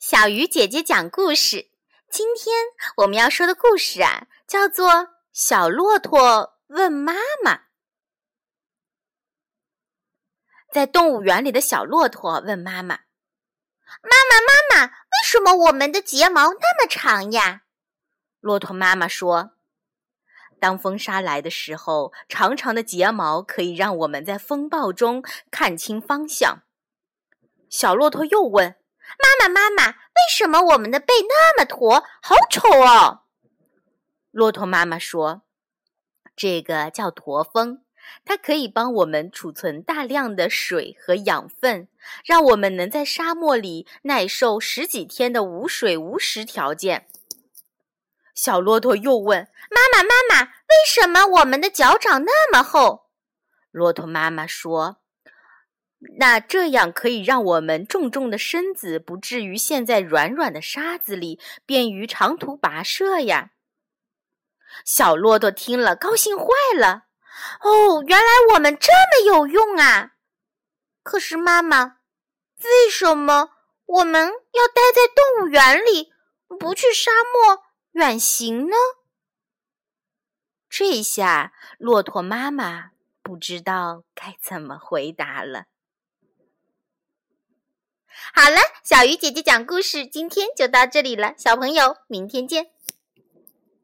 小鱼姐姐讲故事。今天我们要说的故事啊，叫做《小骆驼问妈妈》。在动物园里的小骆驼问妈妈：“妈妈，妈妈，为什么我们的睫毛那么长呀？”骆驼妈妈说：“当风沙来的时候，长长的睫毛可以让我们在风暴中看清方向。”小骆驼又问。妈妈，妈妈，为什么我们的背那么驼，好丑哦？骆驼妈妈说：“这个叫驼峰，它可以帮我们储存大量的水和养分，让我们能在沙漠里耐受十几天的无水无食条件。”小骆驼又问：“妈妈，妈妈，为什么我们的脚掌那么厚？”骆驼妈妈说。那这样可以让我们重重的身子不至于陷在软软的沙子里，便于长途跋涉呀。小骆驼听了，高兴坏了。哦，原来我们这么有用啊！可是妈妈，为什么我们要待在动物园里，不去沙漠远行呢？这下骆驼妈妈不知道该怎么回答了。好了，小鱼姐姐讲故事，今天就到这里了。小朋友，明天见。